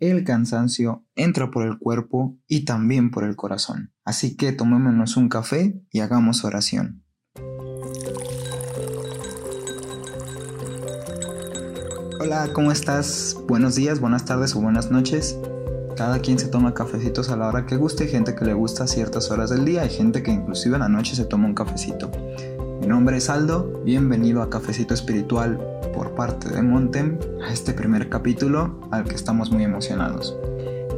el cansancio entra por el cuerpo y también por el corazón. Así que tomémonos un café y hagamos oración. Hola, ¿cómo estás? Buenos días, buenas tardes o buenas noches. Cada quien se toma cafecitos a la hora que guste, hay gente que le gusta a ciertas horas del día, hay gente que inclusive en la noche se toma un cafecito. Mi nombre es Aldo, bienvenido a Cafecito Espiritual por parte de Montem, a este primer capítulo al que estamos muy emocionados.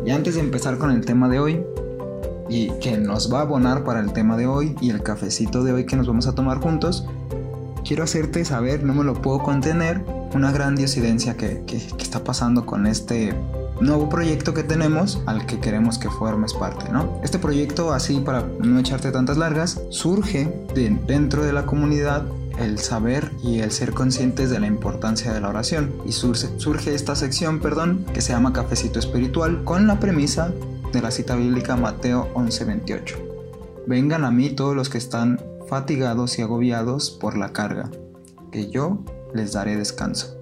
Y antes de empezar con el tema de hoy, y que nos va a abonar para el tema de hoy y el cafecito de hoy que nos vamos a tomar juntos, quiero hacerte saber, no me lo puedo contener, una gran diosidencia que, que está pasando con este nuevo proyecto que tenemos al que queremos que formes parte, ¿no? Este proyecto, así para no echarte tantas largas, surge de, dentro de la comunidad el saber y el ser conscientes de la importancia de la oración. Y surge, surge esta sección, perdón, que se llama Cafecito Espiritual, con la premisa de la cita bíblica Mateo 11:28. Vengan a mí todos los que están fatigados y agobiados por la carga, que yo les daré descanso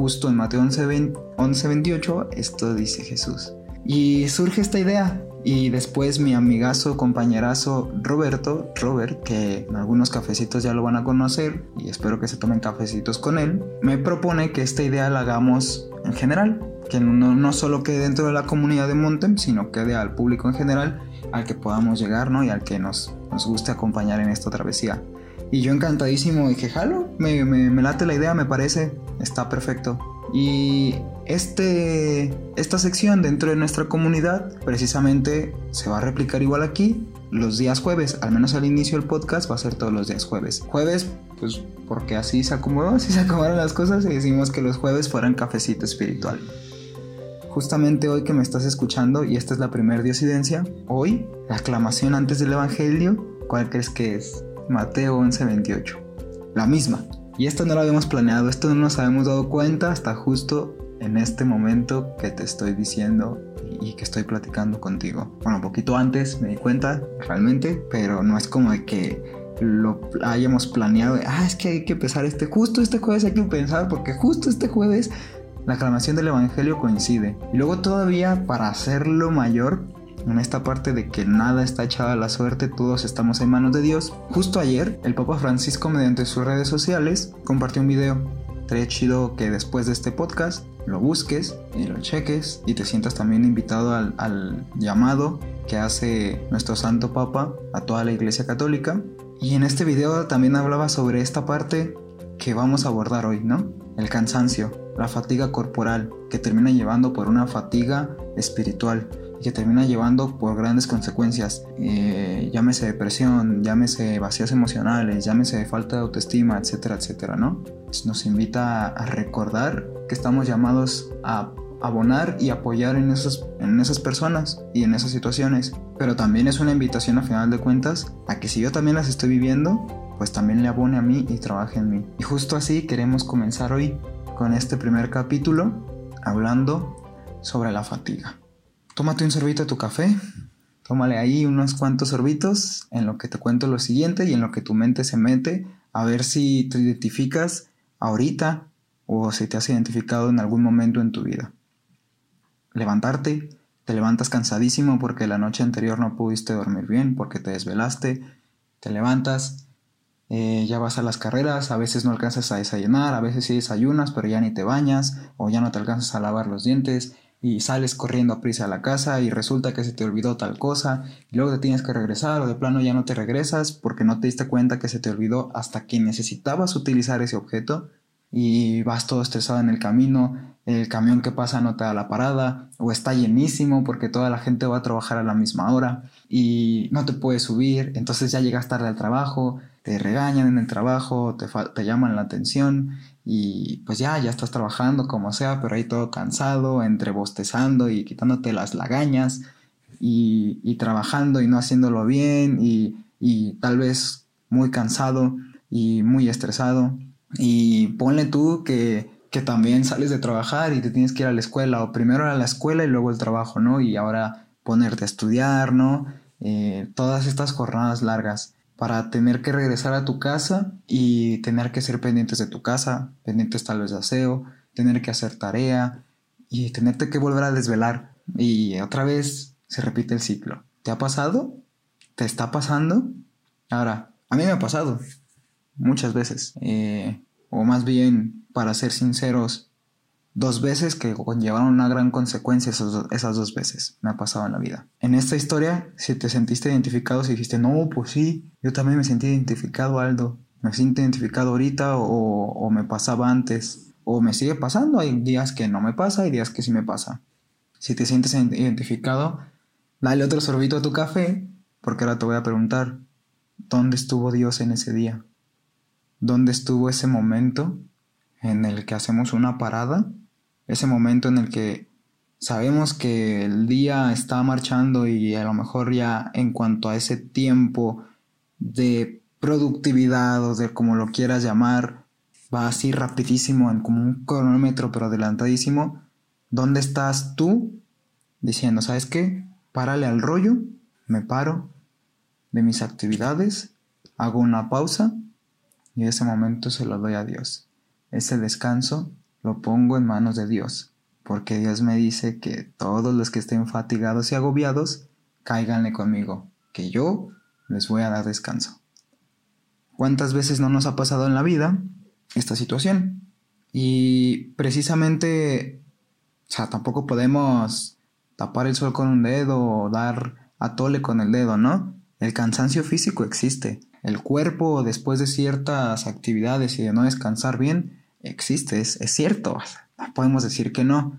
justo en Mateo 11:28, esto dice Jesús. Y surge esta idea. Y después mi amigazo, compañerazo Roberto, Robert, que en algunos cafecitos ya lo van a conocer y espero que se tomen cafecitos con él, me propone que esta idea la hagamos en general, que no, no solo quede dentro de la comunidad de Montem, sino quede al público en general, al que podamos llegar ¿no? y al que nos, nos guste acompañar en esta travesía. Y yo encantadísimo dije, jalo, me, me, late la idea, me parece, está perfecto. Y este, esta sección dentro de nuestra comunidad precisamente se va a replicar igual aquí los días jueves, al menos al inicio del podcast va a ser todos los días jueves. Jueves, pues porque así se acomodó, así se acomodaron las cosas y decimos que los jueves fueran cafecito espiritual. Justamente hoy que me estás escuchando y esta es la primera diosidencia, hoy, la aclamación antes del Evangelio, ¿cuál crees que es? Mateo 11:28. La misma. Y esto no lo habíamos planeado, esto no nos habíamos dado cuenta hasta justo en este momento que te estoy diciendo y que estoy platicando contigo. Bueno, un poquito antes me di cuenta realmente, pero no es como de que lo hayamos planeado. ah, es que hay que empezar este, justo este jueves hay que pensar porque justo este jueves la aclamación del Evangelio coincide. Y luego todavía para hacerlo mayor, en esta parte de que nada está echado a la suerte, todos estamos en manos de Dios. Justo ayer, el Papa Francisco mediante sus redes sociales compartió un video. Estaría chido que después de este podcast lo busques y lo cheques y te sientas también invitado al, llamado que hace nuestro Santo Papa a toda la Iglesia Católica. Y en este video también hablaba sobre esta parte que vamos a abordar hoy, ¿no? El cansancio, la fatiga corporal, que termina llevando por una fatiga espiritual que termina llevando por grandes consecuencias, eh, llámese depresión, llámese vacíos emocionales, llámese falta de autoestima, etcétera, etcétera, ¿no? Nos invita a recordar que estamos llamados a abonar y apoyar en esas, en esas personas y en esas situaciones. Pero también es una invitación a final de cuentas a que si yo también las estoy viviendo, pues también le abone a mí y trabaje en mí. Y justo así queremos comenzar hoy con este primer capítulo hablando sobre la fatiga tómate un sorbito de tu café, tómale ahí unos cuantos sorbitos en lo que te cuento lo siguiente y en lo que tu mente se mete, a ver si te identificas ahorita o si te has identificado en algún momento en tu vida. Levantarte, te levantas cansadísimo porque la noche anterior no pudiste dormir bien, porque te desvelaste, te levantas, eh, ya vas a las carreras, a veces no alcanzas a desayunar, a veces sí desayunas, pero ya ni te bañas, o ya no te alcanzas a lavar los dientes, y sales corriendo a prisa a la casa y resulta que se te olvidó tal cosa y luego te tienes que regresar o de plano ya no te regresas porque no te diste cuenta que se te olvidó hasta que necesitabas utilizar ese objeto y vas todo estresado en el camino, el camión que pasa no te da la parada o está llenísimo porque toda la gente va a trabajar a la misma hora y no te puedes subir, entonces ya llegas tarde al trabajo, te regañan en el trabajo, te, te llaman la atención y pues ya, ya estás trabajando como sea, pero ahí todo cansado, entre bostezando y quitándote las lagañas y, trabajando y no haciéndolo bien y, tal vez muy cansado y muy estresado. Y ponle tú que, que también sales de trabajar y te tienes que ir a la escuela o primero a la escuela y luego el trabajo, ¿no? Y ahora ponerte a estudiar, ¿no? Eh, todas estas jornadas largas para tener que regresar a tu casa y tener que ser pendientes de tu casa, pendientes tal vez de aseo, tener que hacer tarea y tenerte que volver a desvelar y otra vez se repite el ciclo. ¿Te ha pasado? ¿Te está pasando? Ahora, a mí me ha pasado muchas veces. Eh, o más bien, para ser sinceros, dos veces que conllevaron una gran consecuencia esas, dos veces. Me ha pasado en la vida. En esta historia, si te sentiste identificado, si dijiste, no, pues sí, yo también me sentí identificado, Aldo. Me siento identificado ahorita o, o me pasaba antes. O me sigue pasando. Hay días que no me pasa y días que sí me pasa. Si te sientes identificado, dale otro sorbito a tu café, porque ahora te voy a preguntar, ¿dónde estuvo Dios en ese día? ¿Dónde estuvo ese momento en el que hacemos una parada? Ese momento en el que sabemos que el día está marchando y a lo mejor ya en cuanto a ese tiempo de productividad o de como lo quieras llamar, va así rapidísimo, en como un cronómetro pero adelantadísimo. ¿Dónde estás tú diciendo, sabes qué? Párale al rollo, me paro de mis actividades, hago una pausa y ese momento se lo doy a Dios. Ese descanso lo pongo en manos de Dios, porque Dios me dice que todos los que estén fatigados y agobiados, cáiganle conmigo, que yo les voy a dar descanso. ¿Cuántas veces no nos ha pasado en la vida esta situación? Y precisamente, o sea, tampoco podemos tapar el sol con un dedo o dar a tole con el dedo, ¿no? El cansancio físico existe, el cuerpo después de ciertas actividades y de no descansar bien existe, es, cierto, no podemos decir que no,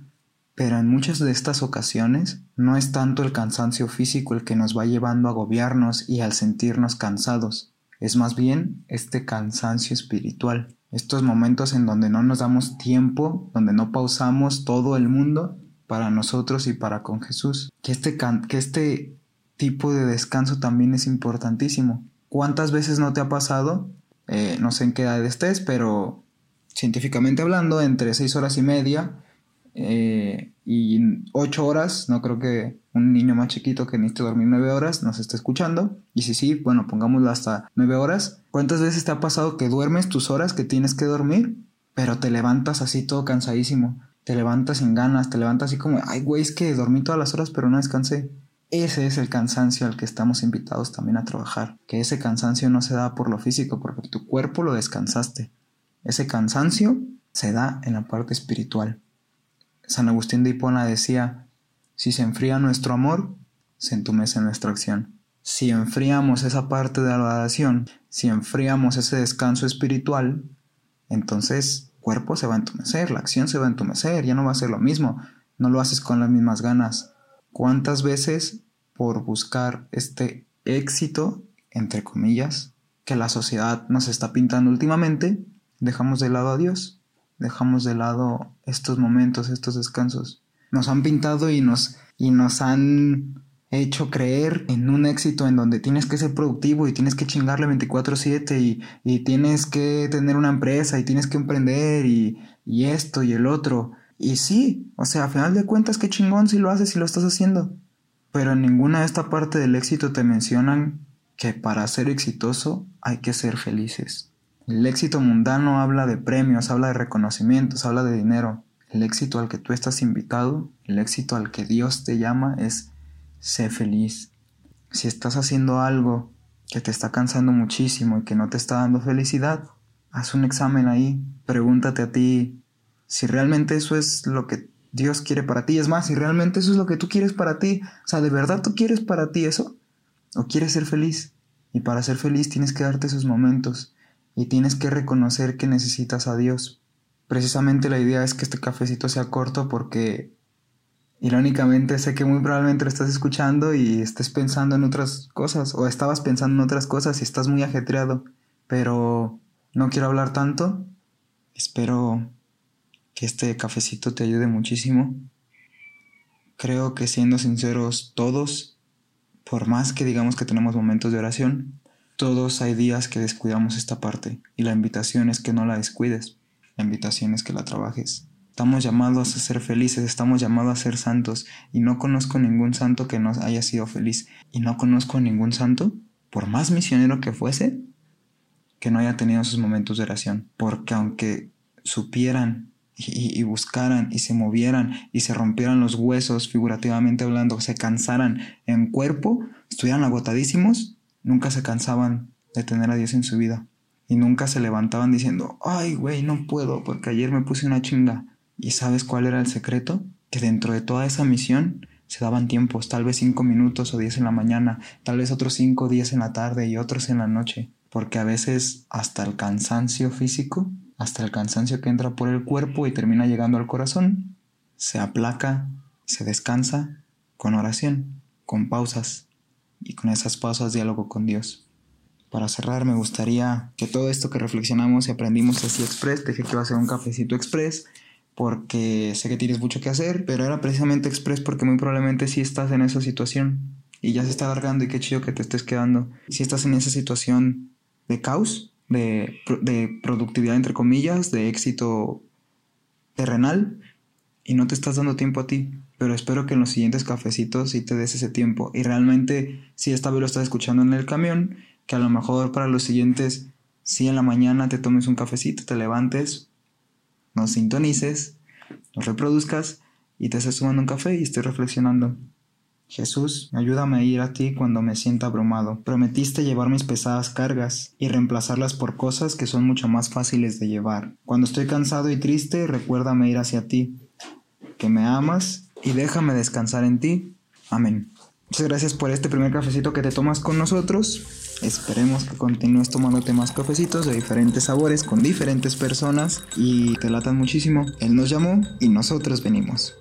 pero en muchas de estas ocasiones no es tanto el cansancio físico el que nos va llevando a agobiarnos y al sentirnos cansados, es más bien este cansancio espiritual, estos momentos en donde no nos damos tiempo, donde no pausamos todo el mundo para nosotros y para con Jesús. Que este, que este tipo de descanso también es importantísimo. ¿Cuántas veces no te ha pasado? Eh, no sé en qué edad estés, pero científicamente hablando, entre seis horas y media eh, y ocho horas, no creo que un niño más chiquito que necesite dormir nueve horas nos esté escuchando. Y si sí, bueno, pongámoslo hasta nueve horas. ¿Cuántas veces te ha pasado que duermes tus horas que tienes que dormir, pero te levantas así todo cansadísimo? Te levantas sin ganas, te levantas así como, ay, güey, es que dormí todas las horas, pero no descansé. Ese es el cansancio al que estamos invitados también a trabajar. Que ese cansancio no se da por lo físico, porque tu cuerpo lo descansaste. Ese cansancio se da en la parte espiritual. San Agustín de Hipona decía, si se enfría nuestro amor, se entumece nuestra acción. Si enfriamos esa parte de la oración, si enfriamos ese descanso espiritual, entonces cuerpo se va a entumecer, la acción se va a entumecer, ya no va a ser lo mismo, no lo haces con las mismas ganas, ¿Cuántas veces por buscar este éxito, entre comillas, que la sociedad nos está pintando últimamente, dejamos de lado a Dios? Dejamos de lado estos momentos, estos descansos. Nos han pintado y nos, y nos han hecho creer en un éxito en donde tienes que ser productivo y tienes que chingarle 24/7 y, y, tienes que tener una empresa y tienes que emprender y, y esto y el otro. Y sí, o sea, a final de cuentas, qué chingón si lo haces y lo estás haciendo. Pero en ninguna de esta parte del éxito te mencionan que para ser exitoso hay que ser felices. El éxito mundano habla de premios, habla de reconocimientos, habla de dinero. El éxito al que tú estás invitado, el éxito al que Dios te llama es ser feliz. Si estás haciendo algo que te está cansando muchísimo y que no te está dando felicidad, haz un examen ahí, pregúntate a ti si realmente eso es lo que Dios quiere para ti. Es más, si realmente eso es lo que tú quieres para ti. O sea, ¿de verdad tú quieres para ti eso? ¿O quieres ser feliz? Y para ser feliz tienes que darte esos momentos y tienes que reconocer que necesitas a Dios. Precisamente la idea es que este cafecito sea corto porque irónicamente sé que muy probablemente estás escuchando y estés pensando en otras cosas o estabas pensando en otras cosas y estás muy ajetreado. Pero no quiero hablar tanto. Espero que este cafecito te ayude muchísimo. Creo que siendo sinceros todos, por más que digamos que tenemos momentos de oración, todos hay días que descuidamos esta parte y la invitación es que no la descuides, la invitación es que la trabajes. Estamos llamados a ser felices, estamos llamados a ser santos y no conozco ningún santo que no haya sido feliz y no conozco ningún santo, por más misionero que fuese, que no haya tenido sus momentos de oración, porque aunque supieran y, buscaran y se movieran y se rompieran los huesos, figurativamente hablando, se cansaran en cuerpo, estuvieran agotadísimos, nunca se cansaban de tener a Dios en su vida. Y nunca se levantaban diciendo, ay, güey, no puedo porque ayer me puse una chinga. ¿Y sabes cuál era el secreto? Que dentro de toda esa misión se daban tiempos, tal vez cinco minutos o diez en la mañana, tal vez otros cinco diez en la tarde y otros en la noche. Porque a veces hasta el cansancio físico hasta el cansancio que entra por el cuerpo y termina llegando al corazón, se aplaca, se descansa con oración, con pausas y con esas pausas diálogo con Dios. Para cerrar me gustaría que todo esto que reflexionamos y aprendimos así express, dije que iba a ser un cafecito express porque sé que tienes mucho que hacer, pero era precisamente express porque muy probablemente si estás en esa situación y ya se está alargando y qué chido que te estés quedando. Si estás en esa situación de caos, de, productividad, entre comillas, de éxito terrenal y no te estás dando tiempo a ti. Pero espero que en los siguientes cafecitos sí te des ese tiempo. Y realmente, si esta vez lo estás escuchando en el camión, que a lo mejor para los siguientes, si en la mañana te tomes un cafecito, te levantes, nos sintonices, nos reproduzcas y te estés tomando un café y estés reflexionando. Jesús, ayúdame a ir a ti cuando me sienta abrumado. Prometiste llevar mis pesadas cargas y reemplazarlas por cosas que son mucho más fáciles de llevar. Cuando estoy cansado y triste, recuérdame ir hacia ti, que me amas y déjame descansar en ti. Amén. Muchas gracias por este primer cafecito que te tomas con nosotros. Esperemos que continúes tomándote más cafecitos de diferentes sabores con diferentes personas y te latan muchísimo. Él nos llamó y nosotros venimos.